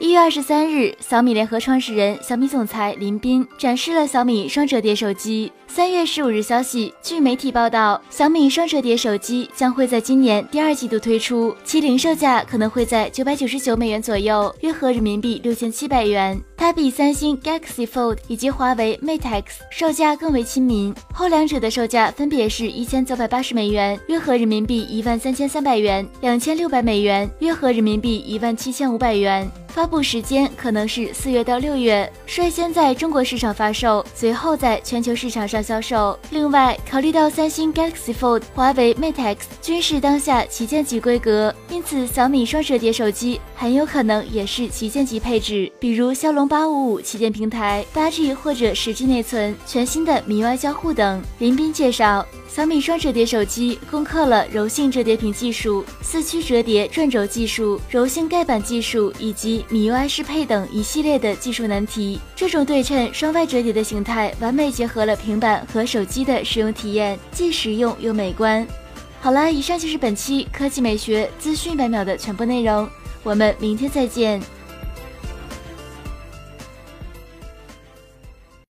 一月二十三日，小米联合创始人、小米总裁林斌展示了小米双折叠手机。三月十五日消息，据媒体报道，小米双折叠手机将会在今年第二季度推出，其零售价可能会在九百九十九美元左右，约合人民币六千七百元。它比三星 Galaxy Fold 以及华为 Mate X 售价更为亲民，后两者的售价分别是一千九百八十美元，约合人民币一万三千三百元；两千六百美元，约合人民币一万七千五百元。发布时间可能是四月到六月，率先在中国市场发售，随后在全球市场上销售。另外，考虑到三星 Galaxy Fold、华为 Mate X 均是当下旗舰级规格，因此小米双折叠手机很有可能也是旗舰级配置，比如骁龙八五五旗舰平台、八 G 或者十 G 内存、全新的米 UI 交互等。林斌介绍。小米双折叠手机攻克了柔性折叠屏技术、四驱折叠转轴技术、柔性盖板技术以及米 UI 适配等一系列的技术难题。这种对称双外折叠的形态，完美结合了平板和手机的使用体验，既实用又美观。好了，以上就是本期科技美学资讯百秒的全部内容，我们明天再见。